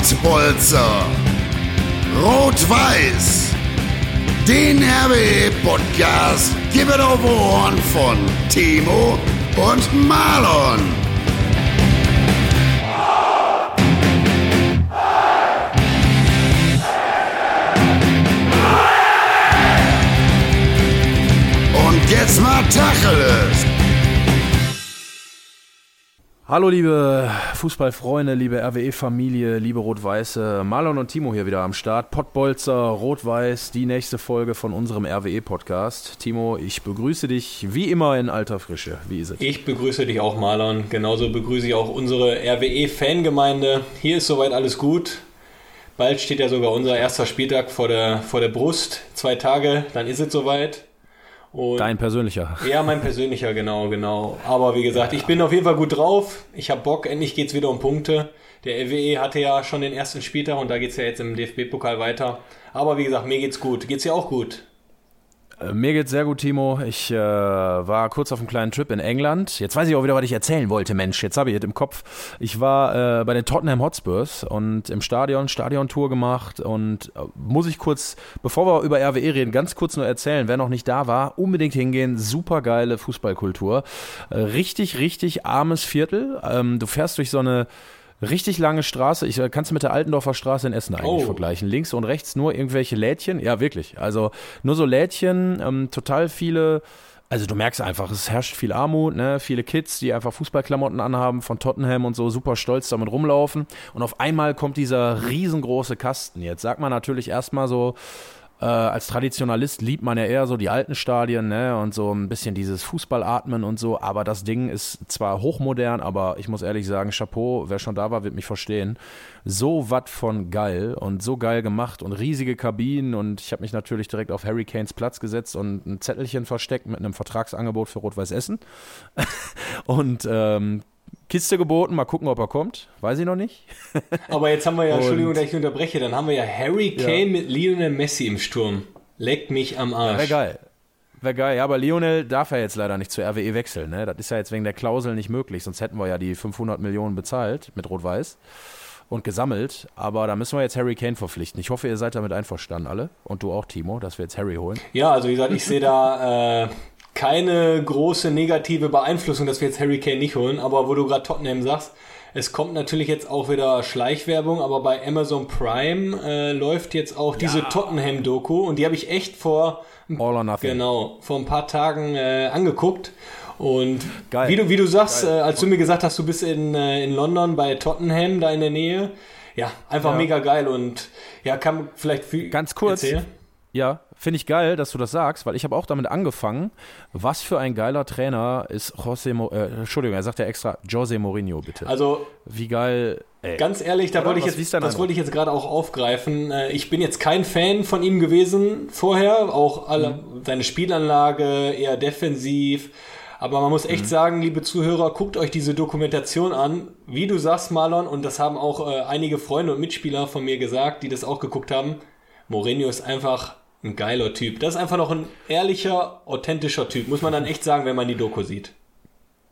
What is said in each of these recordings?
Pottbolzer. Rot-Weiß. Den RWE-Podcast gibt es auf Ohren von Timo und Marlon. Und jetzt mal Tacheles. Hallo liebe Fußballfreunde, liebe RWE-Familie, liebe Rot-Weiße, Marlon und Timo hier wieder am Start. Pottbolzer, Rot-Weiß, die nächste Folge von unserem RWE-Podcast. Timo, ich begrüße dich wie immer in alter Frische. Wie ist es? Ich begrüße dich auch, Marlon. Genauso begrüße ich auch unsere RWE-Fangemeinde. Hier ist soweit alles gut. Bald steht ja sogar unser erster Spieltag vor der, vor der Brust. Zwei Tage, dann ist es soweit. Und Dein persönlicher. Ja, mein persönlicher, genau, genau. Aber wie gesagt, ich bin auf jeden Fall gut drauf. Ich habe Bock, endlich geht's wieder um Punkte. Der RWE hatte ja schon den ersten Spieltag und da geht's ja jetzt im DFB-Pokal weiter. Aber wie gesagt, mir geht's gut. Geht's dir auch gut? Äh, mir geht's sehr gut, Timo. Ich äh, war kurz auf einem kleinen Trip in England. Jetzt weiß ich auch wieder, was ich erzählen wollte, Mensch. Jetzt habe ich es im Kopf. Ich war äh, bei den Tottenham Hotspurs und im Stadion, Stadiontour gemacht. Und äh, muss ich kurz, bevor wir über RWE reden, ganz kurz nur erzählen, wer noch nicht da war, unbedingt hingehen. Super geile Fußballkultur. Äh, richtig, richtig armes Viertel. Ähm, du fährst durch so eine Richtig lange Straße. Ich äh, kannst du mit der Altendorfer Straße in Essen eigentlich oh. vergleichen. Links und rechts nur irgendwelche Lädchen. Ja, wirklich. Also nur so Lädchen, ähm, total viele. Also du merkst einfach, es herrscht viel Armut, ne? viele Kids, die einfach Fußballklamotten anhaben von Tottenham und so, super stolz damit rumlaufen. Und auf einmal kommt dieser riesengroße Kasten. Jetzt sagt man natürlich erstmal so, äh, als Traditionalist liebt man ja eher so die alten Stadien ne? und so ein bisschen dieses Fußballatmen und so. Aber das Ding ist zwar hochmodern, aber ich muss ehrlich sagen, Chapeau, wer schon da war, wird mich verstehen. So was von geil und so geil gemacht und riesige Kabinen. Und ich habe mich natürlich direkt auf Harry Kanes Platz gesetzt und ein Zettelchen versteckt mit einem Vertragsangebot für Rot-Weiß Essen. und ähm, Kiste geboten, mal gucken, ob er kommt. Weiß ich noch nicht. Aber jetzt haben wir ja, Entschuldigung, dass ich unterbreche, dann haben wir ja Harry Kane ja. mit Lionel Messi im Sturm. Leckt mich am Arsch. Wäre geil. Wäre geil. Ja, aber Lionel darf ja jetzt leider nicht zur RWE wechseln. Ne? Das ist ja jetzt wegen der Klausel nicht möglich. Sonst hätten wir ja die 500 Millionen bezahlt mit Rot-Weiß und gesammelt. Aber da müssen wir jetzt Harry Kane verpflichten. Ich hoffe, ihr seid damit einverstanden alle. Und du auch, Timo, dass wir jetzt Harry holen. Ja, also wie gesagt, ich sehe da äh, keine große negative Beeinflussung, dass wir jetzt Harry Kane nicht holen. Aber wo du gerade Tottenham sagst, es kommt natürlich jetzt auch wieder Schleichwerbung, aber bei Amazon Prime äh, läuft jetzt auch diese ja. Tottenham-Doku und die habe ich echt vor All or nothing. genau vor ein paar Tagen äh, angeguckt. Und Geil. wie du wie du sagst, äh, als du mir gesagt hast, du bist in, äh, in London bei Tottenham da in der Nähe, ja einfach ja. mega geil und ja kann vielleicht viel ganz kurz. Erzählen? Ja, finde ich geil, dass du das sagst, weil ich habe auch damit angefangen. Was für ein geiler Trainer ist José Mo äh, Entschuldigung, er sagt ja extra Jose Mourinho, bitte. Also wie geil. Ey. Ganz ehrlich, da wollte ich jetzt, das wollte ich jetzt gerade auch aufgreifen. Äh, ich bin jetzt kein Fan von ihm gewesen vorher, auch alle, mhm. seine Spielanlage eher defensiv. Aber man muss echt mhm. sagen, liebe Zuhörer, guckt euch diese Dokumentation an. Wie du sagst, Marlon, und das haben auch äh, einige Freunde und Mitspieler von mir gesagt, die das auch geguckt haben. Mourinho ist einfach ein geiler Typ. Das ist einfach noch ein ehrlicher, authentischer Typ, muss man dann echt sagen, wenn man die Doku sieht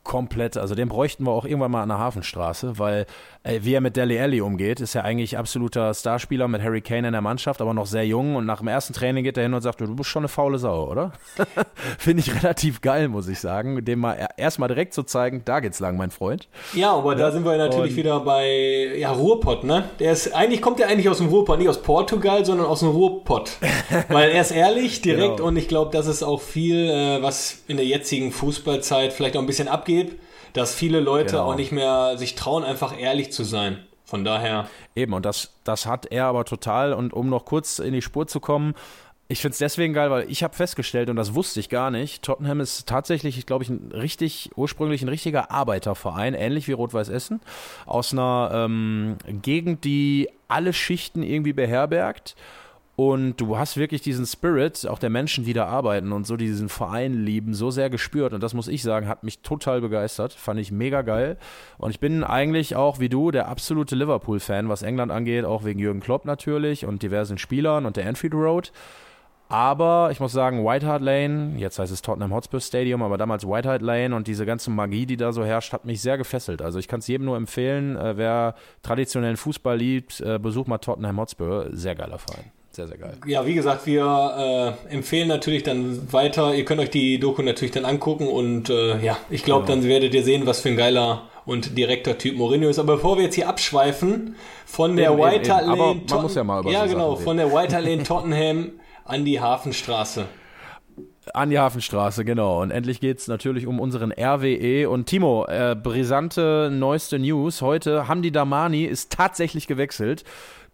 komplett. Also den bräuchten wir auch irgendwann mal an der Hafenstraße, weil äh, wie er mit Deli Alli umgeht, ist ja eigentlich absoluter Starspieler mit Harry Kane in der Mannschaft, aber noch sehr jung und nach dem ersten Training geht er hin und sagt, du bist schon eine faule Sau, oder? Finde ich relativ geil, muss ich sagen, dem mal erstmal direkt zu zeigen, da geht's lang, mein Freund. Ja, aber da sind wir natürlich und wieder bei ja, Ruhrpott, ne? Der ist eigentlich kommt er eigentlich aus dem Ruhrpott, nicht aus Portugal, sondern aus dem Ruhrpott. weil er ist ehrlich, direkt genau. und ich glaube, das ist auch viel, äh, was in der jetzigen Fußballzeit vielleicht auch ein bisschen abgeht dass viele Leute genau. auch nicht mehr sich trauen, einfach ehrlich zu sein. Von daher. Eben, und das, das hat er aber total. Und um noch kurz in die Spur zu kommen, ich finde es deswegen geil, weil ich habe festgestellt, und das wusste ich gar nicht, Tottenham ist tatsächlich, glaube ich, ein richtig, ursprünglich ein richtiger Arbeiterverein, ähnlich wie Rot-Weiß Essen, aus einer ähm, Gegend, die alle Schichten irgendwie beherbergt und du hast wirklich diesen Spirit, auch der Menschen, die da arbeiten und so diesen Verein lieben, so sehr gespürt. Und das muss ich sagen, hat mich total begeistert. Fand ich mega geil. Und ich bin eigentlich auch wie du der absolute Liverpool-Fan, was England angeht, auch wegen Jürgen Klopp natürlich und diversen Spielern und der Anfield Road. Aber ich muss sagen, White Hart Lane, jetzt heißt es Tottenham Hotspur Stadium, aber damals White Hart Lane und diese ganze Magie, die da so herrscht, hat mich sehr gefesselt. Also ich kann es jedem nur empfehlen, äh, wer traditionellen Fußball liebt, äh, besucht mal Tottenham Hotspur. Sehr geiler Verein. Sehr, sehr geil. Ja, wie gesagt, wir äh, empfehlen natürlich dann weiter. Ihr könnt euch die Doku natürlich dann angucken und äh, ja, ich glaube, genau. dann werdet ihr sehen, was für ein geiler und direkter Typ Mourinho ist. Aber bevor wir jetzt hier abschweifen von der White Hart Lane, man muss ja mal über ja genau, von der White Lane Tottenham an die Hafenstraße. An die Hafenstraße, genau. Und endlich geht es natürlich um unseren RWE. Und Timo, äh, brisante neueste News. Heute Hamdi Damani ist tatsächlich gewechselt.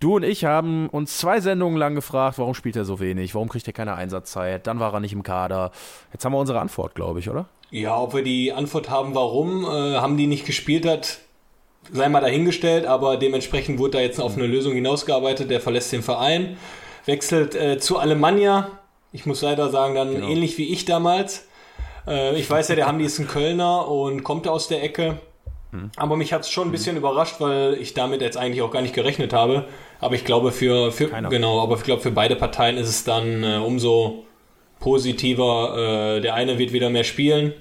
Du und ich haben uns zwei Sendungen lang gefragt, warum spielt er so wenig? Warum kriegt er keine Einsatzzeit? Dann war er nicht im Kader. Jetzt haben wir unsere Antwort, glaube ich, oder? Ja, ob wir die Antwort haben, warum äh, haben die nicht gespielt hat, sei mal dahingestellt. Aber dementsprechend wurde da jetzt auf eine Lösung hinausgearbeitet. Der verlässt den Verein wechselt äh, zu Alemannia. Ich muss leider sagen, dann genau. ähnlich wie ich damals. Äh, ich weiß ja, der Hamdi ist ein Kölner und kommt aus der Ecke. Hm. Aber mich hat es schon ein bisschen hm. überrascht, weil ich damit jetzt eigentlich auch gar nicht gerechnet habe. Aber ich glaube für, für genau, aber ich glaube für beide Parteien ist es dann äh, umso positiver. Äh, der eine wird wieder mehr spielen.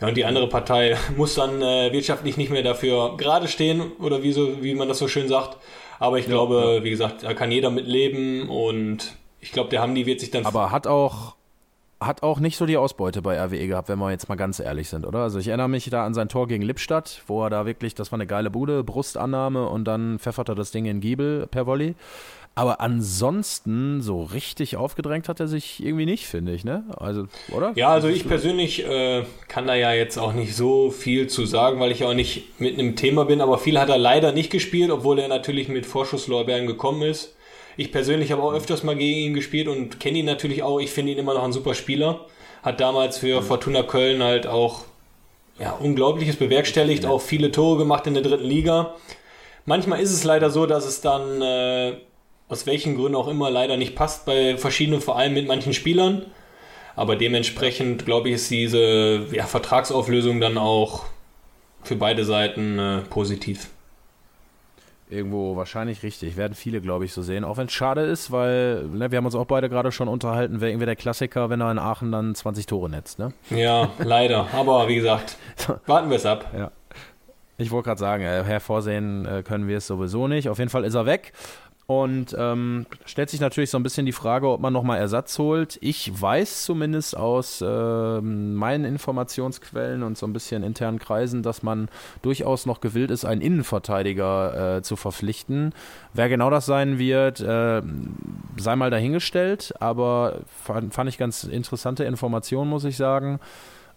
Ja, und die andere Partei muss dann äh, wirtschaftlich nicht mehr dafür gerade stehen oder wie, so, wie man das so schön sagt. Aber ich ja, glaube, ja. wie gesagt, da kann jeder mit leben und ich glaube, der Hamdi wird sich dann. Aber hat auch, hat auch nicht so die Ausbeute bei RWE gehabt, wenn wir jetzt mal ganz ehrlich sind, oder? Also ich erinnere mich da an sein Tor gegen Lippstadt, wo er da wirklich, das war eine geile Bude, Brustannahme und dann pfeffert er das Ding in Giebel per Volley. Aber ansonsten so richtig aufgedrängt hat er sich irgendwie nicht, finde ich, ne? Also, oder? Ja, also ich persönlich äh, kann da ja jetzt auch nicht so viel zu sagen, weil ich auch nicht mit einem Thema bin, aber viel hat er leider nicht gespielt, obwohl er natürlich mit Vorschusslorbeeren gekommen ist. Ich persönlich habe auch öfters mal gegen ihn gespielt und kenne ihn natürlich auch. Ich finde ihn immer noch ein super Spieler. Hat damals für mhm. Fortuna Köln halt auch ja, Unglaubliches bewerkstelligt, auch viele Tore gemacht in der dritten Liga. Manchmal ist es leider so, dass es dann äh, aus welchen Gründen auch immer leider nicht passt bei verschiedenen Vereinen mit manchen Spielern. Aber dementsprechend, glaube ich, ist diese ja, Vertragsauflösung dann auch für beide Seiten äh, positiv. Irgendwo wahrscheinlich richtig. Werden viele, glaube ich, so sehen. Auch wenn es schade ist, weil ne, wir haben uns auch beide gerade schon unterhalten, wäre irgendwie der Klassiker, wenn er in Aachen dann 20 Tore netzt. Ne? Ja, leider. Aber wie gesagt, warten wir es ab. Ja. Ich wollte gerade sagen, äh, hervorsehen äh, können wir es sowieso nicht. Auf jeden Fall ist er weg. Und ähm, stellt sich natürlich so ein bisschen die Frage, ob man nochmal Ersatz holt. Ich weiß zumindest aus äh, meinen Informationsquellen und so ein bisschen internen Kreisen, dass man durchaus noch gewillt ist, einen Innenverteidiger äh, zu verpflichten. Wer genau das sein wird, äh, sei mal dahingestellt, aber fand, fand ich ganz interessante Informationen, muss ich sagen.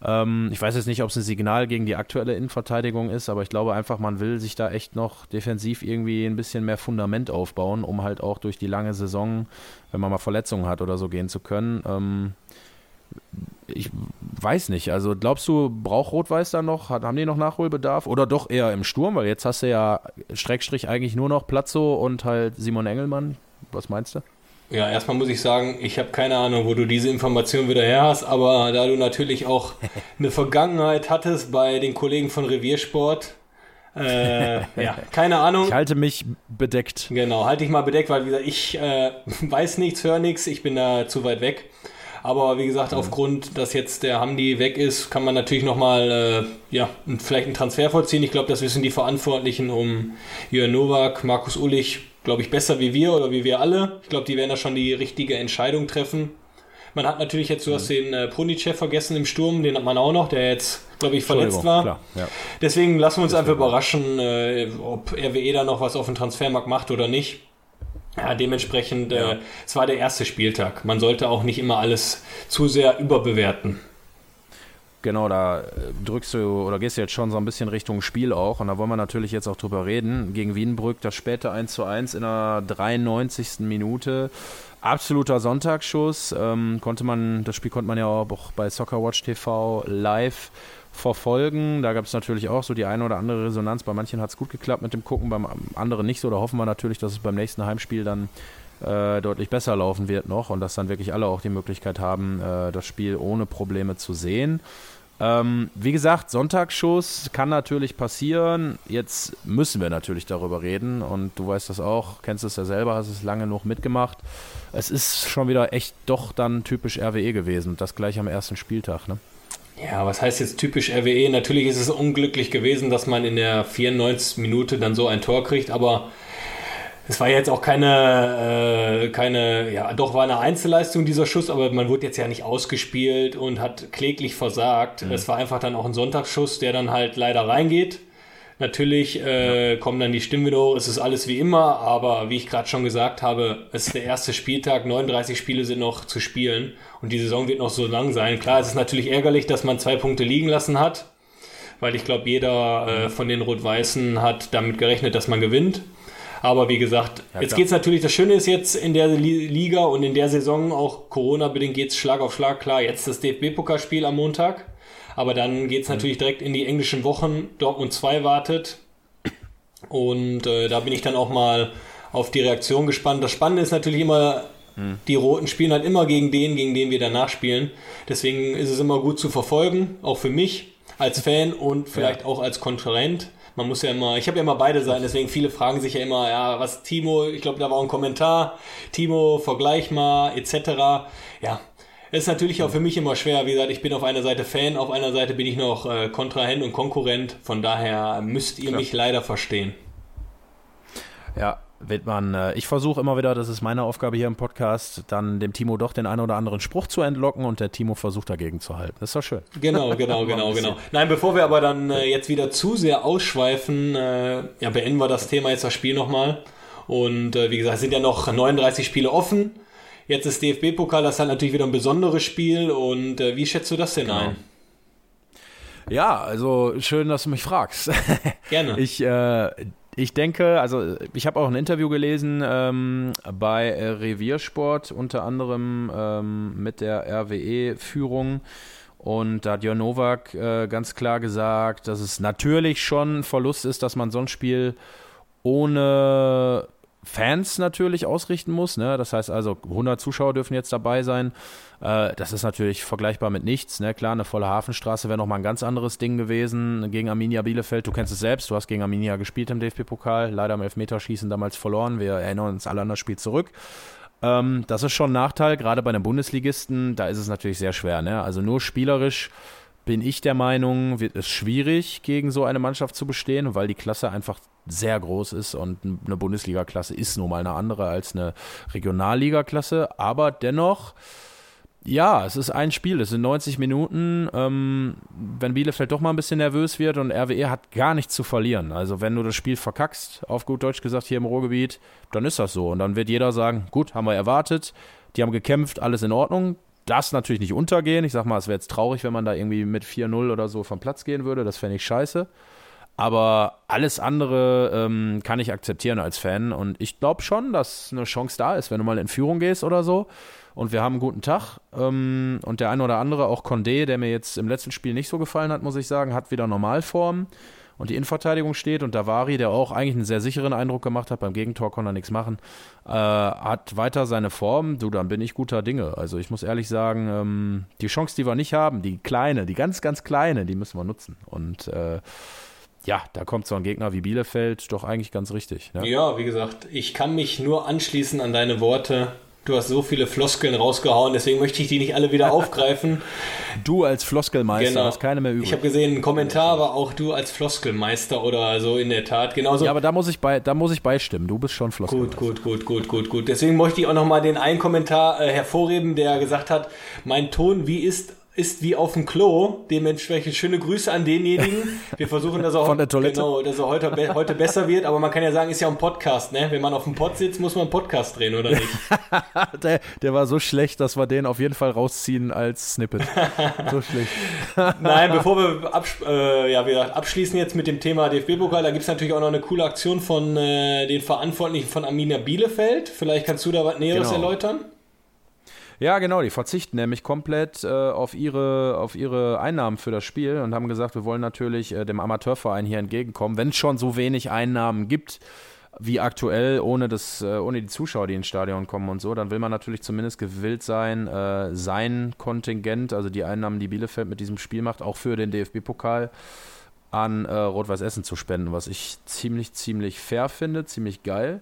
Ähm, ich weiß jetzt nicht, ob es ein Signal gegen die aktuelle Innenverteidigung ist, aber ich glaube einfach, man will sich da echt noch defensiv irgendwie ein bisschen mehr Fundament aufbauen, um halt auch durch die lange Saison, wenn man mal Verletzungen hat oder so, gehen zu können. Ähm, ich weiß nicht. Also glaubst du, braucht Rot-Weiß da noch? Haben die noch Nachholbedarf? Oder doch eher im Sturm? Weil jetzt hast du ja Streckstrich eigentlich nur noch Platzo und halt Simon Engelmann. Was meinst du? Ja, erstmal muss ich sagen, ich habe keine Ahnung, wo du diese Information wieder her hast, aber da du natürlich auch eine Vergangenheit hattest bei den Kollegen von Reviersport, äh, ja, keine Ahnung. Ich halte mich bedeckt. Genau, halte ich mal bedeckt, weil wie gesagt, ich äh, weiß nichts, höre nichts, ich bin da zu weit weg. Aber wie gesagt, mhm. aufgrund, dass jetzt der Hamdi weg ist, kann man natürlich nochmal äh, ja, vielleicht einen Transfer vollziehen. Ich glaube, das wissen die Verantwortlichen um Jörn Nowak, Markus Ullich glaube ich, besser wie wir oder wie wir alle. Ich glaube, die werden da schon die richtige Entscheidung treffen. Man hat natürlich jetzt, du hast mhm. den äh, Pronicev vergessen im Sturm, den hat man auch noch, der jetzt, glaube ich, verletzt war. Klar, ja. Deswegen lassen wir uns Deswegen. einfach überraschen, äh, ob RWE da noch was auf dem Transfermarkt macht oder nicht. Ja, dementsprechend, ja. Äh, es war der erste Spieltag. Man sollte auch nicht immer alles zu sehr überbewerten. Genau, da äh, drückst du oder gehst du jetzt schon so ein bisschen Richtung Spiel auch. Und da wollen wir natürlich jetzt auch drüber reden. Gegen Wienbrück das späte 1 zu 1 in der 93. Minute. Absoluter Sonntagsschuss. Ähm, konnte man, das Spiel konnte man ja auch bei Soccerwatch TV live verfolgen. Da gab es natürlich auch so die eine oder andere Resonanz. Bei manchen hat es gut geklappt mit dem Gucken, beim anderen nicht so. Da hoffen wir natürlich, dass es beim nächsten Heimspiel dann äh, deutlich besser laufen wird noch und dass dann wirklich alle auch die Möglichkeit haben, äh, das Spiel ohne Probleme zu sehen. Ähm, wie gesagt, Sonntagsschuss kann natürlich passieren. Jetzt müssen wir natürlich darüber reden und du weißt das auch, kennst es ja selber, hast es lange noch mitgemacht. Es ist schon wieder echt doch dann typisch RWE gewesen, das gleich am ersten Spieltag. Ne? Ja, was heißt jetzt typisch RWE? Natürlich ist es unglücklich gewesen, dass man in der 94. Minute dann so ein Tor kriegt, aber es war jetzt auch keine, äh, keine, ja, doch war eine Einzelleistung dieser Schuss, aber man wurde jetzt ja nicht ausgespielt und hat kläglich versagt. Mhm. Es war einfach dann auch ein Sonntagsschuss, der dann halt leider reingeht. Natürlich äh, kommen dann die Stimmen wieder hoch, es ist alles wie immer, aber wie ich gerade schon gesagt habe, es ist der erste Spieltag, 39 Spiele sind noch zu spielen und die Saison wird noch so lang sein. Klar, es ist natürlich ärgerlich, dass man zwei Punkte liegen lassen hat, weil ich glaube, jeder äh, von den Rot-Weißen hat damit gerechnet, dass man gewinnt. Aber wie gesagt, ja, jetzt geht es natürlich, das Schöne ist jetzt in der Liga und in der Saison, auch Corona-bedingt geht es Schlag auf Schlag. Klar, jetzt das DFB-Pokalspiel am Montag. Aber dann geht es mhm. natürlich direkt in die englischen Wochen. Dortmund 2 wartet. Und äh, da bin ich dann auch mal auf die Reaktion gespannt. Das Spannende ist natürlich immer, mhm. die Roten spielen halt immer gegen den, gegen den wir danach spielen. Deswegen ist es immer gut zu verfolgen, auch für mich als Fan und vielleicht ja. auch als Konkurrent man muss ja immer, ich habe ja immer beide Seiten, deswegen viele fragen sich ja immer, ja, was Timo, ich glaube, da war auch ein Kommentar, Timo, vergleich mal, etc. Ja, ist natürlich auch für mich immer schwer. Wie gesagt, ich bin auf einer Seite Fan, auf einer Seite bin ich noch äh, Kontrahent und Konkurrent. Von daher müsst ihr Klar. mich leider verstehen. Ja, Wittmann, äh, ich versuche immer wieder, das ist meine Aufgabe hier im Podcast, dann dem Timo doch den einen oder anderen Spruch zu entlocken und der Timo versucht dagegen zu halten. Das ist doch schön. Genau, genau, genau, genau. Nein, bevor wir aber dann äh, jetzt wieder zu sehr ausschweifen, äh, ja, beenden wir das Thema jetzt das Spiel nochmal. Und äh, wie gesagt, es sind ja noch 39 Spiele offen. Jetzt ist DFB-Pokal, das ist halt natürlich wieder ein besonderes Spiel. Und äh, wie schätzt du das denn genau. ein? Ja, also schön, dass du mich fragst. Gerne. Ich, äh, ich denke, also ich habe auch ein Interview gelesen ähm, bei Reviersport, unter anderem ähm, mit der RWE-Führung. Und da hat Jörn Nowak äh, ganz klar gesagt, dass es natürlich schon ein Verlust ist, dass man so ein Spiel ohne Fans natürlich ausrichten muss. Ne? Das heißt also, 100 Zuschauer dürfen jetzt dabei sein. Äh, das ist natürlich vergleichbar mit nichts. Ne? Klar, eine volle Hafenstraße wäre nochmal ein ganz anderes Ding gewesen gegen Arminia Bielefeld. Du kennst es selbst, du hast gegen Arminia gespielt im DFB-Pokal, leider im Elfmeterschießen damals verloren. Wir erinnern uns alle an das Spiel zurück. Ähm, das ist schon ein Nachteil, gerade bei einem Bundesligisten, da ist es natürlich sehr schwer. Ne? Also nur spielerisch bin ich der Meinung, wird es schwierig, gegen so eine Mannschaft zu bestehen, weil die Klasse einfach sehr groß ist und eine Bundesliga-Klasse ist nun mal eine andere als eine Regionalliga-Klasse, aber dennoch, ja, es ist ein Spiel, es sind 90 Minuten. Ähm, wenn Bielefeld doch mal ein bisschen nervös wird und RWE hat gar nichts zu verlieren. Also wenn du das Spiel verkackst, auf gut Deutsch gesagt hier im Ruhrgebiet, dann ist das so. Und dann wird jeder sagen, gut, haben wir erwartet, die haben gekämpft, alles in Ordnung. Das natürlich nicht untergehen. Ich sag mal, es wäre jetzt traurig, wenn man da irgendwie mit 4-0 oder so vom Platz gehen würde. Das fände ich scheiße. Aber alles andere ähm, kann ich akzeptieren als Fan. Und ich glaube schon, dass eine Chance da ist, wenn du mal in Führung gehst oder so. Und wir haben einen guten Tag. Ähm, und der eine oder andere, auch Condé, der mir jetzt im letzten Spiel nicht so gefallen hat, muss ich sagen, hat wieder Normalform. Und die Innenverteidigung steht. Und Davari, der auch eigentlich einen sehr sicheren Eindruck gemacht hat, beim Gegentor konnte er nichts machen, äh, hat weiter seine Form. Du, dann bin ich guter Dinge. Also ich muss ehrlich sagen, ähm, die Chance, die wir nicht haben, die kleine, die ganz, ganz kleine, die müssen wir nutzen. Und äh, ja, da kommt so ein Gegner wie Bielefeld doch eigentlich ganz richtig. Ne? Ja, wie gesagt, ich kann mich nur anschließen an deine Worte. Du hast so viele Floskeln rausgehauen, deswegen möchte ich die nicht alle wieder aufgreifen. Du als Floskelmeister genau. hast keine mehr übrig. Ich habe gesehen, ein Kommentar war auch du als Floskelmeister oder so in der Tat. Genauso. Ja, aber da muss ich bei, da muss ich beistimmen. Du bist schon Floskelmeister. Gut, gut, gut, gut, gut, gut. Deswegen möchte ich auch nochmal den einen Kommentar äh, hervorheben, der gesagt hat, mein Ton wie ist ist wie auf dem Klo. Dementsprechend schöne Grüße an denjenigen. Wir versuchen, dass er, Von der Toilette. Genau, dass er heute, heute besser wird. Aber man kann ja sagen, ist ja ein Podcast, ne? Wenn man auf dem Pod sitzt, muss man einen Podcast drehen, oder nicht? der, der, war so schlecht, dass wir den auf jeden Fall rausziehen als Snippet. so schlecht. Nein, bevor wir absch äh, ja, wir abschließen jetzt mit dem Thema DFB-Pokal, da gibt es natürlich auch noch eine coole Aktion von äh, den Verantwortlichen von Arminia Bielefeld. Vielleicht kannst du da was Näheres genau. erläutern? Ja, genau, die verzichten nämlich komplett äh, auf, ihre, auf ihre Einnahmen für das Spiel und haben gesagt, wir wollen natürlich äh, dem Amateurverein hier entgegenkommen. Wenn es schon so wenig Einnahmen gibt, wie aktuell, ohne, das, äh, ohne die Zuschauer, die ins Stadion kommen und so, dann will man natürlich zumindest gewillt sein, äh, sein Kontingent, also die Einnahmen, die Bielefeld mit diesem Spiel macht, auch für den DFB-Pokal an äh, Rot-Weiß Essen zu spenden, was ich ziemlich, ziemlich fair finde, ziemlich geil.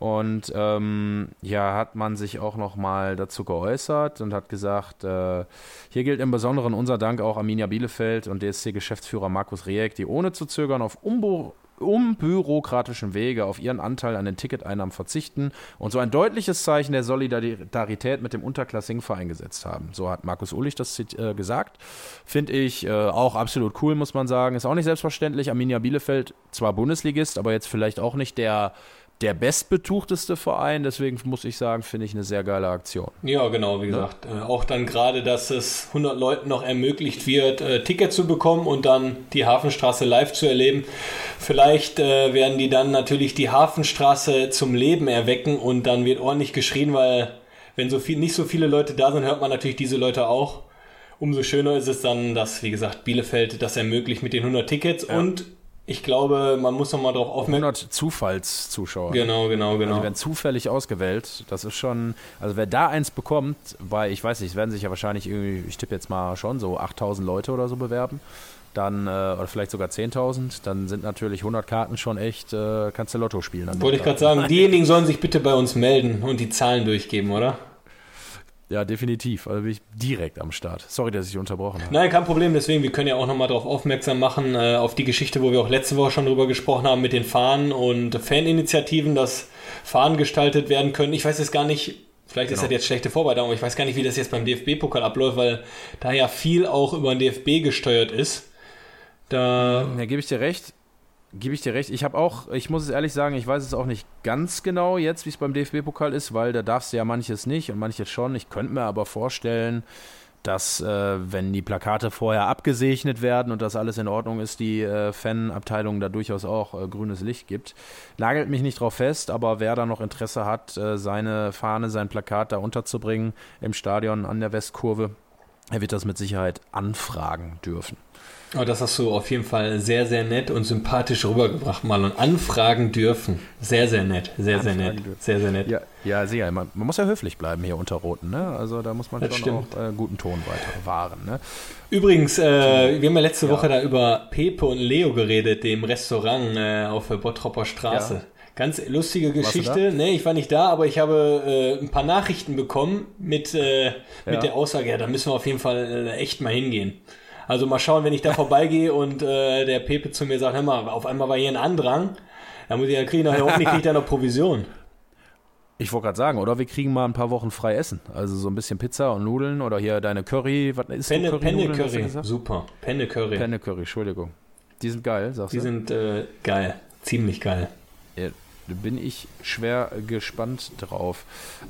Und ähm, ja, hat man sich auch nochmal dazu geäußert und hat gesagt, äh, hier gilt im Besonderen unser Dank auch Arminia Bielefeld und DSC-Geschäftsführer Markus Rieck, die ohne zu zögern auf Umbo unbürokratischen Wege auf ihren Anteil an den Ticketeinnahmen verzichten und so ein deutliches Zeichen der Solidarität mit dem unterklassigen Verein gesetzt haben. So hat Markus Ullich das äh, gesagt. Finde ich äh, auch absolut cool, muss man sagen. Ist auch nicht selbstverständlich. Arminia Bielefeld, zwar Bundesligist, aber jetzt vielleicht auch nicht der der bestbetuchteste Verein. Deswegen muss ich sagen, finde ich eine sehr geile Aktion. Ja, genau, wie gesagt. Ja. Äh, auch dann gerade, dass es 100 Leuten noch ermöglicht wird, äh, Ticket zu bekommen und dann die Hafenstraße live zu erleben. Vielleicht äh, werden die dann natürlich die Hafenstraße zum Leben erwecken und dann wird ordentlich geschrien, weil wenn so viel, nicht so viele Leute da sind, hört man natürlich diese Leute auch. Umso schöner ist es dann, dass, wie gesagt, Bielefeld das ermöglicht mit den 100 Tickets ja. und ich glaube, man muss noch mal darauf aufmerken. 100 Zufallszuschauer. Genau, genau, genau. Also die werden zufällig ausgewählt. Das ist schon, also wer da eins bekommt, weil ich weiß nicht, es werden sich ja wahrscheinlich irgendwie, ich tippe jetzt mal schon so 8000 Leute oder so bewerben. Dann, äh, oder vielleicht sogar 10.000, dann sind natürlich 100 Karten schon echt, äh, kannst du Lotto spielen. Wollte ich gerade sagen, diejenigen sollen sich bitte bei uns melden und die Zahlen durchgeben, oder? Ja, definitiv. Also bin ich direkt am Start. Sorry, dass ich unterbrochen habe. Nein, kein Problem. Deswegen, wir können ja auch nochmal darauf aufmerksam machen, äh, auf die Geschichte, wo wir auch letzte Woche schon drüber gesprochen haben, mit den Fahnen und Faninitiativen, dass Fahnen gestaltet werden können. Ich weiß jetzt gar nicht, vielleicht genau. ist das jetzt schlechte Vorbereitung, aber ich weiß gar nicht, wie das jetzt beim DFB-Pokal abläuft, weil da ja viel auch über den DFB gesteuert ist. Da, ja, gebe ich dir recht. Gebe ich dir recht. Ich habe auch, ich muss es ehrlich sagen, ich weiß es auch nicht ganz genau jetzt, wie es beim DFB-Pokal ist, weil da darfst du ja manches nicht und manches schon. Ich könnte mir aber vorstellen, dass äh, wenn die Plakate vorher abgesegnet werden und das alles in Ordnung ist, die äh, Fanabteilung da durchaus auch äh, grünes Licht gibt. Nagelt mich nicht drauf fest, aber wer da noch Interesse hat, äh, seine Fahne, sein Plakat da unterzubringen im Stadion an der Westkurve, er wird das mit Sicherheit anfragen dürfen. Oh, das hast du auf jeden Fall sehr, sehr nett und sympathisch rübergebracht, Marlon. Anfragen dürfen. Sehr, sehr nett. Sehr, Anfragen sehr nett. Dürfen. Sehr, sehr nett. Ja, ja sicher. Man, man, muss ja höflich bleiben hier unter Roten. Ne? Also da muss man das schon stimmt. auch äh, guten Ton weiter wahren. Ne? Übrigens, äh, wir haben ja letzte ja. Woche da über Pepe und Leo geredet, dem Restaurant äh, auf der Bottropper Straße. Ja. Ganz lustige Geschichte. Nee, ich war nicht da, aber ich habe äh, ein paar Nachrichten bekommen mit, äh, mit ja. der Aussage, ja, da müssen wir auf jeden Fall äh, echt mal hingehen. Also mal schauen, wenn ich da vorbeigehe und äh, der Pepe zu mir sagt, hör mal, auf einmal war hier ein Andrang, dann muss ich ja kriegen, nachher hoffentlich kriegt er noch Provision. Ich wollte gerade sagen, oder wir kriegen mal ein paar Wochen frei Essen. Also so ein bisschen Pizza und Nudeln oder hier deine Curry. Was ist Penne, Curry Penne Curry, super. Penne Curry. Penne Curry, Entschuldigung. Die sind geil, sagst Die du? Die sind äh, geil, ziemlich geil. Bin ich schwer gespannt drauf.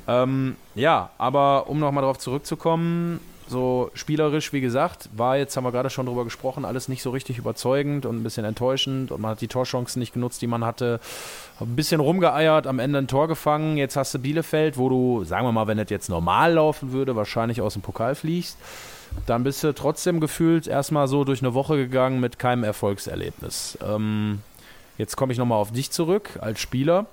Ähm, ja, aber um nochmal drauf zurückzukommen, so spielerisch, wie gesagt, war jetzt, haben wir gerade schon drüber gesprochen, alles nicht so richtig überzeugend und ein bisschen enttäuschend und man hat die Torchancen nicht genutzt, die man hatte. Ein bisschen rumgeeiert, am Ende ein Tor gefangen. Jetzt hast du Bielefeld, wo du, sagen wir mal, wenn das jetzt normal laufen würde, wahrscheinlich aus dem Pokal fliegst. Dann bist du trotzdem gefühlt erstmal so durch eine Woche gegangen mit keinem Erfolgserlebnis. Ähm, jetzt komme ich nochmal auf dich zurück als Spieler.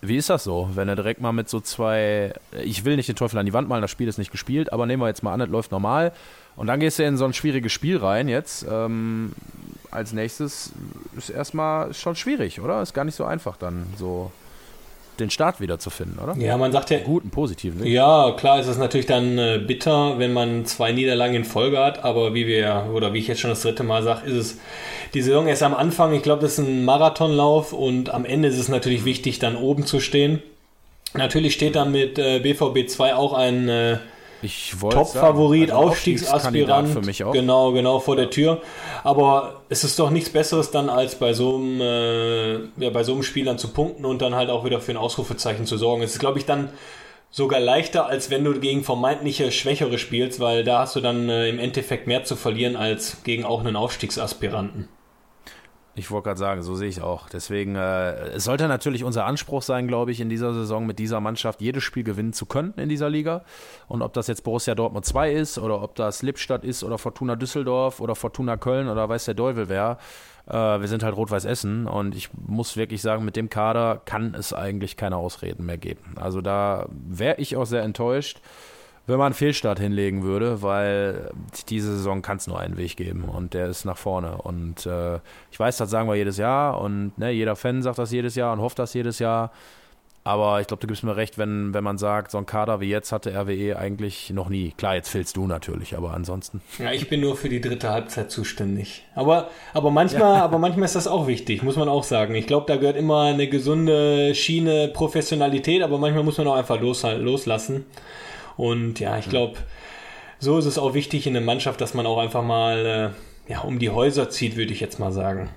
Wie ist das so, wenn er direkt mal mit so zwei, ich will nicht den Teufel an die Wand malen, das Spiel ist nicht gespielt, aber nehmen wir jetzt mal an, das läuft normal und dann gehst du in so ein schwieriges Spiel rein jetzt. Ähm, als nächstes ist erstmal schon schwierig, oder? Ist gar nicht so einfach dann so den Start wieder zu finden, oder? Ja, man sagt ja. Guten, positiven Weg. Ja, klar ist es natürlich dann äh, bitter, wenn man zwei Niederlagen in Folge hat, aber wie wir, oder wie ich jetzt schon das dritte Mal sage, ist es die Saison erst am Anfang. Ich glaube, das ist ein Marathonlauf und am Ende ist es natürlich wichtig, dann oben zu stehen. Natürlich steht dann mit äh, BVB 2 auch ein äh, Top-Favorit, also Aufstiegsaspirant. Für mich auch. Genau, genau vor der Tür. Aber es ist doch nichts Besseres dann, als bei so einem, äh, ja, bei so einem Spiel dann zu punkten und dann halt auch wieder für ein Ausrufezeichen zu sorgen. Es ist, glaube ich, dann sogar leichter, als wenn du gegen vermeintliche Schwächere spielst, weil da hast du dann äh, im Endeffekt mehr zu verlieren als gegen auch einen Aufstiegsaspiranten. Ich wollte gerade sagen, so sehe ich auch. Deswegen, äh, es sollte natürlich unser Anspruch sein, glaube ich, in dieser Saison mit dieser Mannschaft jedes Spiel gewinnen zu können in dieser Liga. Und ob das jetzt Borussia Dortmund 2 ist oder ob das Lippstadt ist oder Fortuna Düsseldorf oder Fortuna Köln oder weiß der Teufel wer, äh, wir sind halt Rot-Weiß Essen und ich muss wirklich sagen, mit dem Kader kann es eigentlich keine Ausreden mehr geben. Also da wäre ich auch sehr enttäuscht wenn man einen Fehlstart hinlegen würde, weil diese Saison kann es nur einen Weg geben und der ist nach vorne. Und äh, ich weiß, das sagen wir jedes Jahr und ne, jeder Fan sagt das jedes Jahr und hofft das jedes Jahr. Aber ich glaube, du gibst mir recht, wenn, wenn man sagt, so ein Kader wie jetzt hatte RWE eigentlich noch nie. Klar, jetzt fehlst du natürlich, aber ansonsten. Ja, ich bin nur für die dritte Halbzeit zuständig. Aber, aber, manchmal, ja. aber manchmal ist das auch wichtig, muss man auch sagen. Ich glaube, da gehört immer eine gesunde Schiene Professionalität, aber manchmal muss man auch einfach los, loslassen. Und ja, ich glaube, so ist es auch wichtig in der Mannschaft, dass man auch einfach mal äh, ja, um die Häuser zieht, würde ich jetzt mal sagen.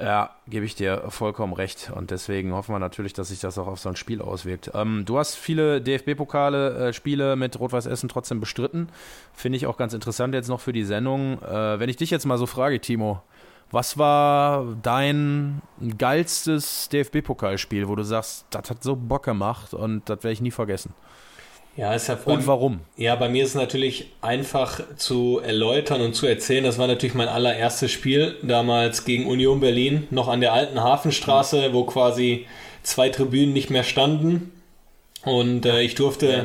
Ja, gebe ich dir vollkommen recht. Und deswegen hoffen wir natürlich, dass sich das auch auf so ein Spiel auswirkt. Ähm, du hast viele DFB-Pokale, äh, Spiele mit Rot-Weiß Essen trotzdem bestritten. Finde ich auch ganz interessant jetzt noch für die Sendung. Äh, wenn ich dich jetzt mal so frage, Timo, was war dein geilstes DFB-Pokalspiel, wo du sagst, das hat so Bock gemacht und das werde ich nie vergessen? Ja, ist ja Und warum? Ja, bei mir ist es natürlich einfach zu erläutern und zu erzählen. Das war natürlich mein allererstes Spiel, damals gegen Union Berlin, noch an der alten Hafenstraße, wo quasi zwei Tribünen nicht mehr standen. Und äh, ich durfte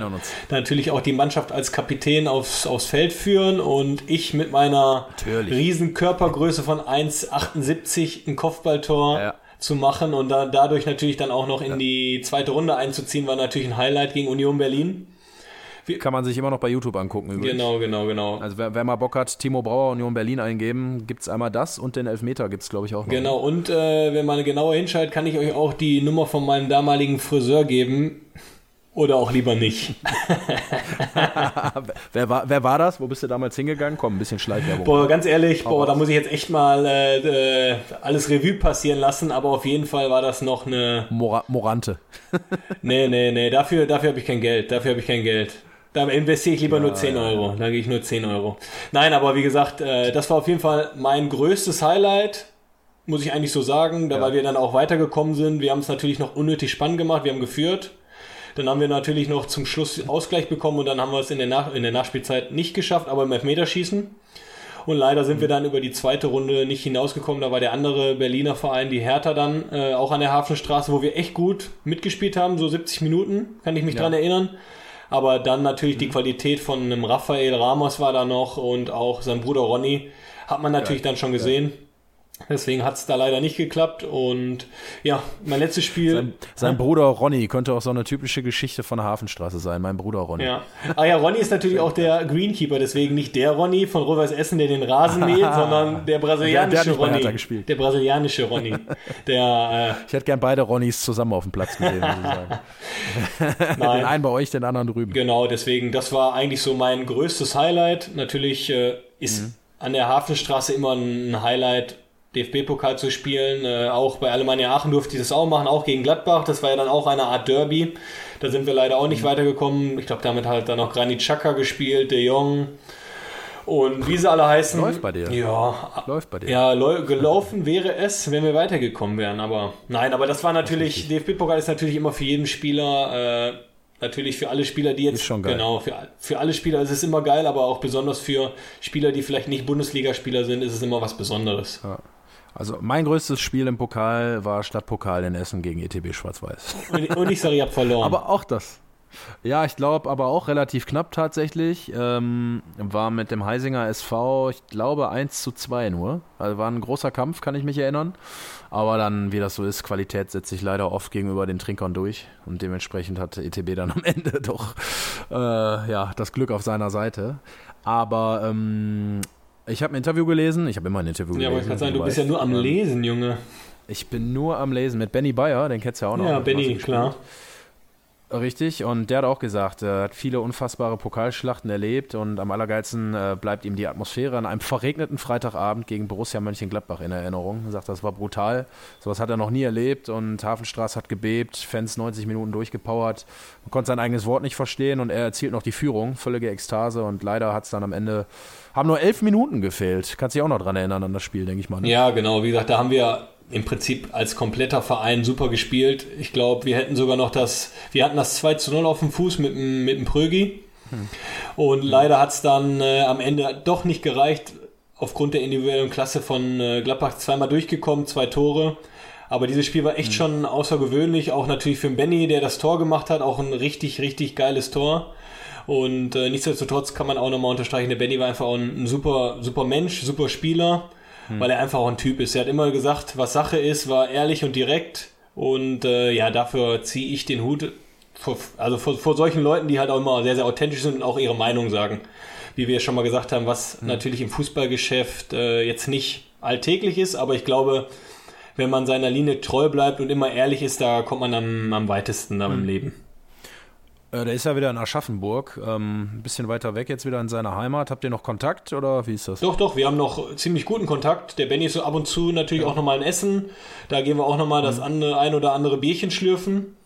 natürlich auch die Mannschaft als Kapitän aufs, aufs Feld führen und ich mit meiner natürlich. riesen Körpergröße von 1,78 ein Kopfballtor ja. zu machen und da, dadurch natürlich dann auch noch in ja. die zweite Runde einzuziehen, war natürlich ein Highlight gegen Union Berlin. Kann man sich immer noch bei YouTube angucken. Übrigens. Genau, genau, genau. Also wer, wer, mal Bock hat, Timo Brauer Union Berlin eingeben, gibt es einmal das und den Elfmeter gibt es, glaube ich, auch noch. Genau, und äh, wenn man genauer hinschaltet, kann ich euch auch die Nummer von meinem damaligen Friseur geben. Oder auch lieber nicht. wer, war, wer war das? Wo bist du damals hingegangen? Komm, ein bisschen Schleichwerbung. Boah, ganz ehrlich, boah, da muss ich jetzt echt mal äh, äh, alles Revue passieren lassen, aber auf jeden Fall war das noch eine. Mora Morante. nee, nee, nee, dafür, dafür habe ich kein Geld. Dafür habe ich kein Geld. Da investiere ich lieber ja, nur 10 Euro. Da gehe ich nur 10 Euro. Nein, aber wie gesagt, äh, das war auf jeden Fall mein größtes Highlight muss ich eigentlich so sagen, da ja. weil wir dann auch weitergekommen sind. Wir haben es natürlich noch unnötig spannend gemacht, wir haben geführt. Dann haben wir natürlich noch zum Schluss Ausgleich bekommen und dann haben wir es in der, Nach in der Nachspielzeit nicht geschafft, aber im Elfmeterschießen. Und leider sind wir dann über die zweite Runde nicht hinausgekommen. Da war der andere Berliner Verein, die Hertha, dann äh, auch an der Hafenstraße, wo wir echt gut mitgespielt haben, so 70 Minuten, kann ich mich ja. dran erinnern. Aber dann natürlich die Qualität von einem Rafael Ramos war da noch und auch sein Bruder Ronny hat man natürlich ja. dann schon gesehen. Ja. Deswegen hat es da leider nicht geklappt. Und ja, mein letztes Spiel. Sein, sein, Bruder Ronny könnte auch so eine typische Geschichte von der Hafenstraße sein, mein Bruder Ronny. Ja. Ah ja, Ronny ist natürlich auch der Greenkeeper, deswegen nicht der Ronny von Rot-Weiß Essen, der den Rasen mäht, sondern der brasilianische der, der Ronny. Gespielt. Der brasilianische Ronny. Der, äh, ich hätte gern beide Ronnys zusammen auf dem Platz gesehen, muss ich sagen. Nein. Den einen bei euch, den anderen drüben. Genau, deswegen, das war eigentlich so mein größtes Highlight. Natürlich äh, ist mhm. an der Hafenstraße immer ein Highlight DFB-Pokal zu spielen. Äh, auch bei Alemannia Aachen durfte ich das auch machen, auch gegen Gladbach. Das war ja dann auch eine Art Derby. Da sind wir leider auch nicht mhm. weitergekommen. Ich glaube, damit hat dann noch Granit Xhaka gespielt, De Jong und wie sie alle heißen. Läuft bei dir. Ja. Läuft bei dir. Ja, gelaufen wäre es, wenn wir weitergekommen wären. Aber nein, aber das war natürlich, DFB-Pokal ist natürlich immer für jeden Spieler, äh, natürlich für alle Spieler, die jetzt. Ist schon geil. Genau, für, für alle Spieler ist es immer geil, aber auch besonders für Spieler, die vielleicht nicht Bundesligaspieler sind, ist es immer was Besonderes. Ja. Also mein größtes Spiel im Pokal war Stadtpokal in Essen gegen ETB Schwarz-Weiß. Und, und ich sage, ihr habt verloren. aber auch das. Ja, ich glaube, aber auch relativ knapp tatsächlich. Ähm, war mit dem Heisinger SV, ich glaube, 1 zu 2 nur. Also war ein großer Kampf, kann ich mich erinnern. Aber dann, wie das so ist, Qualität setzt sich leider oft gegenüber den Trinkern durch. Und dementsprechend hat ETB dann am Ende doch äh, ja, das Glück auf seiner Seite. Aber ähm, ich habe ein Interview gelesen. Ich habe immer ein Interview ja, gelesen. Ja, aber ich kann sagen, du, du bist ja nur am Lesen, Junge. Ich bin nur am Lesen mit Benny Bayer, den kennst du ja auch noch. Ja, Benny, klar. Richtig, und der hat auch gesagt, er hat viele unfassbare Pokalschlachten erlebt und am allergeilsten äh, bleibt ihm die Atmosphäre an einem verregneten Freitagabend gegen Borussia Mönchengladbach in Erinnerung. Er sagt, das war brutal. Sowas hat er noch nie erlebt und Hafenstraße hat gebebt, Fans 90 Minuten durchgepowert. Man konnte sein eigenes Wort nicht verstehen und er erzielt noch die Führung, völlige Ekstase und leider hat es dann am Ende, haben nur elf Minuten gefehlt. Kannst dich auch noch dran erinnern an das Spiel, denke ich mal. Ne? Ja, genau. Wie gesagt, da haben wir im Prinzip als kompletter Verein super gespielt. Ich glaube, wir hätten sogar noch das, wir hatten das 2 zu 0 auf dem Fuß mit, mit dem Prögi. Hm. Und leider hat es dann äh, am Ende doch nicht gereicht, aufgrund der individuellen Klasse von äh, Gladbach zweimal durchgekommen, zwei Tore. Aber dieses Spiel war echt hm. schon außergewöhnlich, auch natürlich für Benny, der das Tor gemacht hat, auch ein richtig, richtig geiles Tor. Und äh, nichtsdestotrotz kann man auch nochmal unterstreichen, der Benny war einfach auch ein, ein super, super Mensch, super Spieler hm. weil er einfach auch ein Typ ist. Er hat immer gesagt, was Sache ist, war ehrlich und direkt. Und äh, ja, dafür ziehe ich den Hut vor, also vor, vor solchen Leuten, die halt auch immer sehr, sehr authentisch sind und auch ihre Meinung sagen. Wie wir schon mal gesagt haben, was hm. natürlich im Fußballgeschäft äh, jetzt nicht alltäglich ist, aber ich glaube, wenn man seiner Linie treu bleibt und immer ehrlich ist, da kommt man am, am weitesten hm. im Leben. Äh, der ist ja wieder in Aschaffenburg, ähm, ein bisschen weiter weg jetzt wieder in seiner Heimat. Habt ihr noch Kontakt oder wie ist das? Doch, doch, wir haben noch ziemlich guten Kontakt. Der Benny ist so ab und zu natürlich ja. auch nochmal in Essen. Da gehen wir auch nochmal das mhm. andere, ein oder andere Bierchen schlürfen.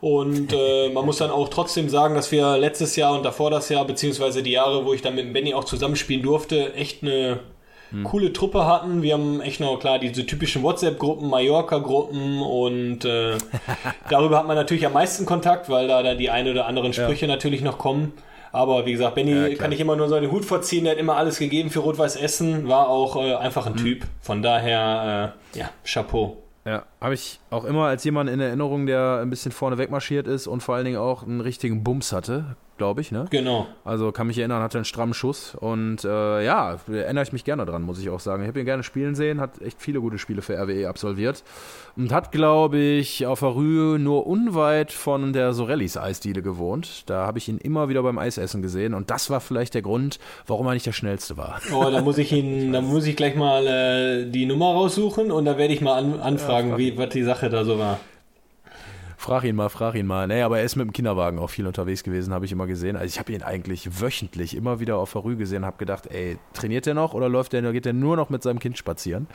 Und äh, man muss dann auch trotzdem sagen, dass wir letztes Jahr und davor das Jahr, beziehungsweise die Jahre, wo ich dann mit dem Benny auch zusammenspielen durfte, echt eine hm. coole Truppe hatten. Wir haben echt noch, klar, diese typischen WhatsApp-Gruppen, Mallorca-Gruppen und äh, darüber hat man natürlich am meisten Kontakt, weil da, da die ein oder anderen Sprüche ja. natürlich noch kommen. Aber wie gesagt, Benny ja, kann ich immer nur so den Hut vorziehen, der hat immer alles gegeben für Rot-Weiß Essen, war auch äh, einfach ein hm. Typ. Von daher, äh, ja, Chapeau. Ja, habe ich auch immer als jemand in Erinnerung, der ein bisschen vorne wegmarschiert ist und vor allen Dingen auch einen richtigen Bums hatte glaube ich, ne? Genau. Also kann mich erinnern, hatte einen strammen Schuss und äh, ja, erinnere ich mich gerne dran, muss ich auch sagen. Ich habe ihn gerne spielen sehen, hat echt viele gute Spiele für RWE absolviert und hat, glaube ich, auf der Rue nur unweit von der Sorellis Eisdiele gewohnt. Da habe ich ihn immer wieder beim Eisessen gesehen und das war vielleicht der Grund, warum er nicht der schnellste war. Oh, da muss ich ihn, da muss ich gleich mal äh, die Nummer raussuchen und da werde ich mal an, anfragen, ja, wie was die Sache da so war. Frag ihn mal, frag ihn mal. Nee, aber er ist mit dem Kinderwagen auch viel unterwegs gewesen, habe ich immer gesehen. Also ich habe ihn eigentlich wöchentlich immer wieder auf der Rue gesehen, habe gedacht, ey, trainiert er noch oder läuft der, geht er nur noch mit seinem Kind spazieren?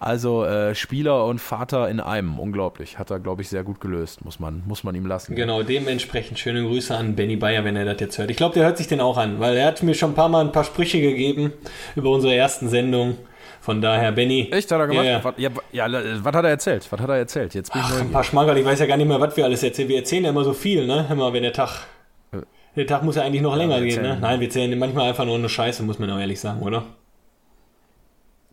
Also äh, Spieler und Vater in einem, unglaublich. Hat er, glaube ich, sehr gut gelöst, muss man, muss man ihm lassen. Genau, dementsprechend schöne Grüße an Benny Bayer, wenn er das jetzt hört. Ich glaube, der hört sich den auch an, weil er hat mir schon ein paar Mal ein paar Sprüche gegeben über unsere ersten Sendung. Von daher, Benny. Echt, hat er gemacht? Ja, ja. ja, ja was hat er erzählt? Was hat er erzählt? Jetzt bin Ach, ich ein paar Schmankerl, ich weiß ja gar nicht mehr, was wir alles erzählen. Wir erzählen ja immer so viel, ne? Immer, wenn der Tag. Der Tag muss ja eigentlich noch länger gehen, ne? Nein, wir erzählen manchmal einfach nur eine Scheiße, muss man auch ehrlich sagen, oder?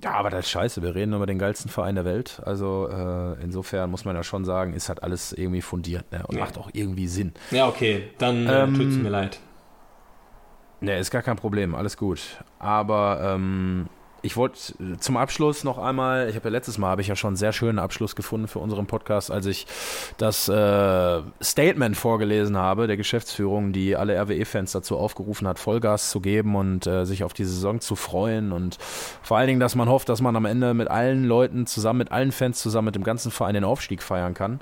Ja, aber das ist scheiße. Wir reden über den geilsten Verein der Welt. Also äh, insofern muss man ja schon sagen, ist halt alles irgendwie fundiert ne? und ja. macht auch irgendwie Sinn. Ja, okay, dann äh, ähm, es mir leid. Ne, ist gar kein Problem, alles gut. Aber ähm, ich wollte zum Abschluss noch einmal, ich habe ja letztes Mal habe ich ja schon einen sehr schönen Abschluss gefunden für unseren Podcast, als ich das äh, Statement vorgelesen habe der Geschäftsführung, die alle RWE-Fans dazu aufgerufen hat, Vollgas zu geben und äh, sich auf die Saison zu freuen und vor allen Dingen, dass man hofft, dass man am Ende mit allen Leuten zusammen, mit allen Fans zusammen, mit dem ganzen Verein den Aufstieg feiern kann.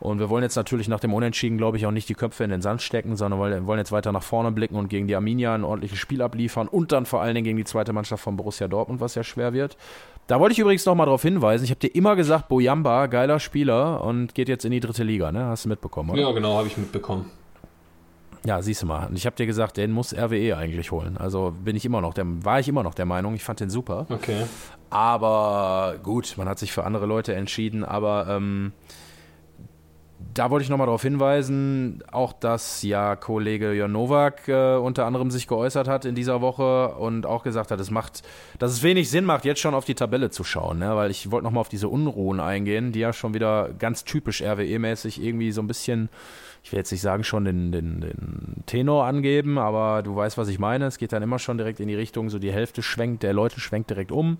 Und wir wollen jetzt natürlich nach dem Unentschieden, glaube ich, auch nicht die Köpfe in den Sand stecken, sondern wollen jetzt weiter nach vorne blicken und gegen die Arminia ein ordentliches Spiel abliefern und dann vor allen Dingen gegen die zweite Mannschaft von Borussia Dortmund, was ja schwer wird. Da wollte ich übrigens nochmal darauf hinweisen, ich habe dir immer gesagt, Bojamba, geiler Spieler und geht jetzt in die dritte Liga, ne? Hast du mitbekommen, oder? Ja, genau, habe ich mitbekommen. Ja, siehst du mal. Und ich habe dir gesagt, den muss RWE eigentlich holen. Also bin ich immer noch der, war ich immer noch der Meinung. Ich fand den super. Okay. Aber gut, man hat sich für andere Leute entschieden. Aber ähm, da wollte ich nochmal darauf hinweisen, auch dass ja Kollege Jörn Nowak äh, unter anderem sich geäußert hat in dieser Woche und auch gesagt hat, es macht, dass es wenig Sinn macht, jetzt schon auf die Tabelle zu schauen, ne? weil ich wollte nochmal auf diese Unruhen eingehen, die ja schon wieder ganz typisch RWE-mäßig irgendwie so ein bisschen, ich will jetzt nicht sagen, schon den, den, den Tenor angeben, aber du weißt, was ich meine. Es geht dann immer schon direkt in die Richtung, so die Hälfte schwenkt, der Leute schwenkt direkt um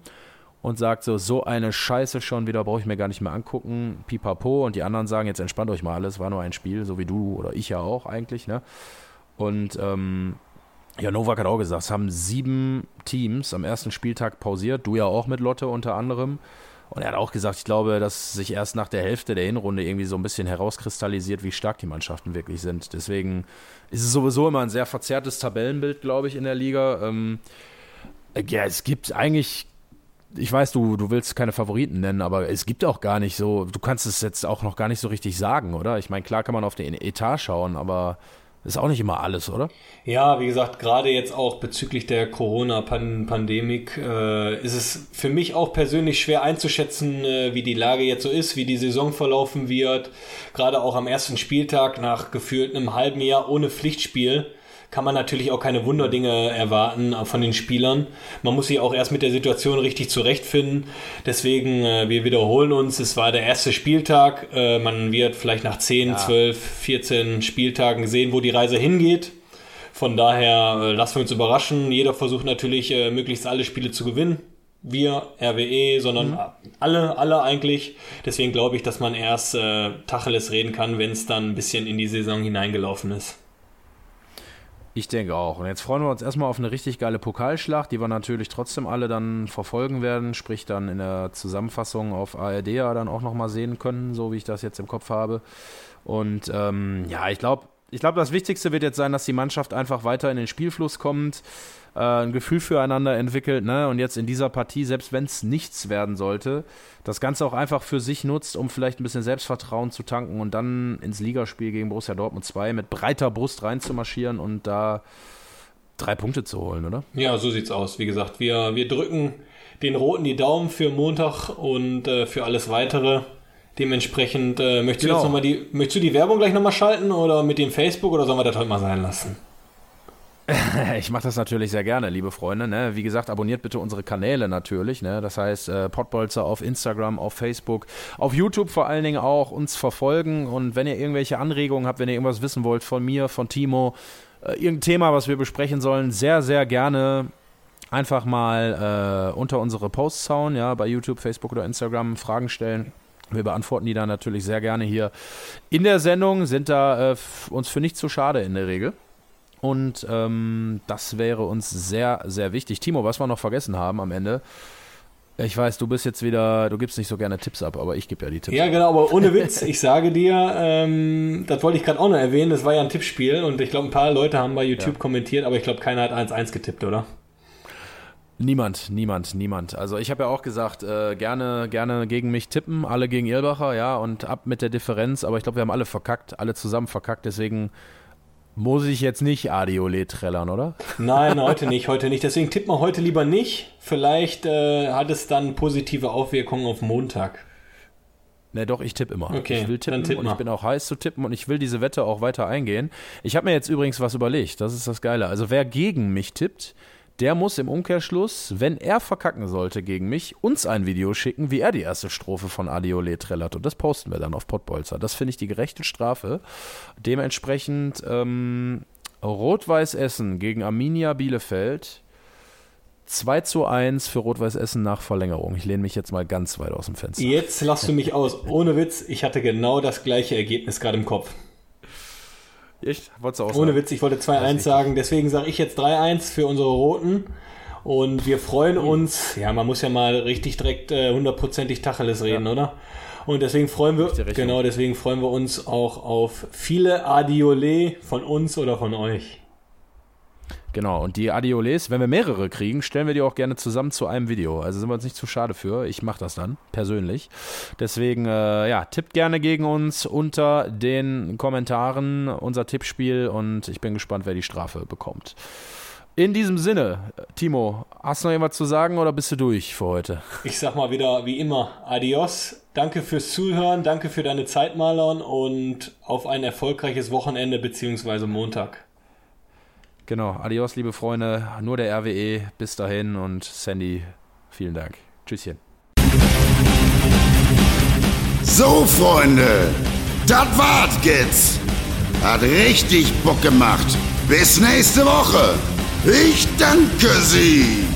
und sagt so, so eine Scheiße schon wieder, brauche ich mir gar nicht mehr angucken, pipapo. Und die anderen sagen, jetzt entspannt euch mal alles, war nur ein Spiel, so wie du oder ich ja auch eigentlich, ne? Und ähm, ja, Novak hat auch gesagt, es haben sieben Teams am ersten Spieltag pausiert, du ja auch mit Lotte unter anderem. Und er hat auch gesagt, ich glaube, dass sich erst nach der Hälfte der Hinrunde irgendwie so ein bisschen herauskristallisiert, wie stark die Mannschaften wirklich sind. Deswegen ist es sowieso immer ein sehr verzerrtes Tabellenbild, glaube ich, in der Liga. Ähm, ja, es gibt eigentlich ich weiß, du, du willst keine Favoriten nennen, aber es gibt auch gar nicht so, du kannst es jetzt auch noch gar nicht so richtig sagen, oder? Ich meine, klar kann man auf den Etat schauen, aber ist auch nicht immer alles, oder? Ja, wie gesagt, gerade jetzt auch bezüglich der Corona-Pandemik äh, ist es für mich auch persönlich schwer einzuschätzen, äh, wie die Lage jetzt so ist, wie die Saison verlaufen wird. Gerade auch am ersten Spieltag nach gefühlt einem halben Jahr ohne Pflichtspiel kann man natürlich auch keine Wunderdinge erwarten von den Spielern. Man muss sich auch erst mit der Situation richtig zurechtfinden. Deswegen, äh, wir wiederholen uns, es war der erste Spieltag. Äh, man wird vielleicht nach 10, ja. 12, 14 Spieltagen sehen, wo die Reise hingeht. Von daher äh, lassen wir uns überraschen. Jeder versucht natürlich, äh, möglichst alle Spiele zu gewinnen wir, RWE, sondern mhm. alle, alle eigentlich. Deswegen glaube ich, dass man erst äh, Tacheles reden kann, wenn es dann ein bisschen in die Saison hineingelaufen ist. Ich denke auch. Und jetzt freuen wir uns erstmal auf eine richtig geile Pokalschlacht, die wir natürlich trotzdem alle dann verfolgen werden, sprich dann in der Zusammenfassung auf ARD ja dann auch nochmal sehen können, so wie ich das jetzt im Kopf habe. Und ähm, ja, ich glaube, ich glaube, das Wichtigste wird jetzt sein, dass die Mannschaft einfach weiter in den Spielfluss kommt äh, ein Gefühl füreinander entwickelt ne? und jetzt in dieser Partie, selbst wenn es nichts werden sollte, das Ganze auch einfach für sich nutzt, um vielleicht ein bisschen Selbstvertrauen zu tanken und dann ins Ligaspiel gegen Borussia Dortmund 2 mit breiter Brust reinzumarschieren und da drei Punkte zu holen, oder? Ja, so sieht's aus. Wie gesagt, wir, wir drücken den Roten die Daumen für Montag und äh, für alles weitere. Dementsprechend äh, möchtest, genau. du jetzt noch mal die, möchtest du die Werbung gleich nochmal schalten oder mit dem Facebook oder sollen wir das heute mal sein lassen? Ich mache das natürlich sehr gerne, liebe Freunde. Ne? Wie gesagt, abonniert bitte unsere Kanäle natürlich. Ne? Das heißt, äh, Podbolzer auf Instagram, auf Facebook, auf YouTube vor allen Dingen auch uns verfolgen. Und wenn ihr irgendwelche Anregungen habt, wenn ihr irgendwas wissen wollt von mir, von Timo, äh, irgendein Thema, was wir besprechen sollen, sehr, sehr gerne einfach mal äh, unter unsere Posts hauen, ja, bei YouTube, Facebook oder Instagram Fragen stellen. Wir beantworten die dann natürlich sehr gerne hier in der Sendung, sind da äh, uns für nicht zu schade in der Regel. Und ähm, das wäre uns sehr, sehr wichtig. Timo, was wir noch vergessen haben am Ende. Ich weiß, du bist jetzt wieder, du gibst nicht so gerne Tipps ab, aber ich gebe ja die Tipps. Ja, genau, aber ohne Witz, ich sage dir, ähm, das wollte ich gerade auch noch erwähnen, das war ja ein Tippspiel und ich glaube, ein paar Leute haben bei YouTube ja. kommentiert, aber ich glaube, keiner hat 1-1 getippt, oder? Niemand, niemand, niemand. Also ich habe ja auch gesagt, äh, gerne, gerne gegen mich tippen, alle gegen Irlbacher, ja, und ab mit der Differenz, aber ich glaube, wir haben alle verkackt, alle zusammen verkackt, deswegen muss ich jetzt nicht Adiolet trällern, oder? Nein, heute nicht, heute nicht. Deswegen tippen wir heute lieber nicht. Vielleicht äh, hat es dann positive Auswirkungen auf Montag. Ne, doch, ich tippe immer. Okay, ich will tippen tipp und ich bin auch heiß zu tippen und ich will diese Wette auch weiter eingehen. Ich habe mir jetzt übrigens was überlegt. Das ist das Geile. Also wer gegen mich tippt, der muss im Umkehrschluss, wenn er verkacken sollte gegen mich, uns ein Video schicken, wie er die erste Strophe von Adiole trällert. Und das posten wir dann auf Pottbolzer. Das finde ich die gerechte Strafe. Dementsprechend ähm, Rot-Weiß Essen gegen Arminia Bielefeld. 2 zu 1 für Rot-Weiß Essen nach Verlängerung. Ich lehne mich jetzt mal ganz weit aus dem Fenster. Jetzt lass du mich aus. Ohne Witz, ich hatte genau das gleiche Ergebnis gerade im Kopf. Echt? Wolltest du auch Ohne Witz, ich wollte 2-1 sagen, deswegen sage ich jetzt 3-1 für unsere Roten. Und wir freuen hm. uns, ja, man muss ja mal richtig direkt äh, hundertprozentig äh, Tacheles reden, ja. oder? Und deswegen freuen wir, genau, deswegen freuen wir uns auch auf viele Adiole von uns oder von euch. Genau, und die Adioles, wenn wir mehrere kriegen, stellen wir die auch gerne zusammen zu einem Video. Also sind wir uns nicht zu schade für. Ich mache das dann, persönlich. Deswegen, äh, ja, tippt gerne gegen uns unter den Kommentaren unser Tippspiel und ich bin gespannt, wer die Strafe bekommt. In diesem Sinne, Timo, hast du noch irgendwas zu sagen oder bist du durch für heute? Ich sag mal wieder wie immer, adios. Danke fürs Zuhören, danke für deine Zeit, Marlon, und auf ein erfolgreiches Wochenende bzw. Montag. Genau, adios, liebe Freunde. Nur der RWE. Bis dahin und Sandy, vielen Dank. Tschüsschen. So, Freunde, das war's jetzt. Hat richtig Bock gemacht. Bis nächste Woche. Ich danke Sie.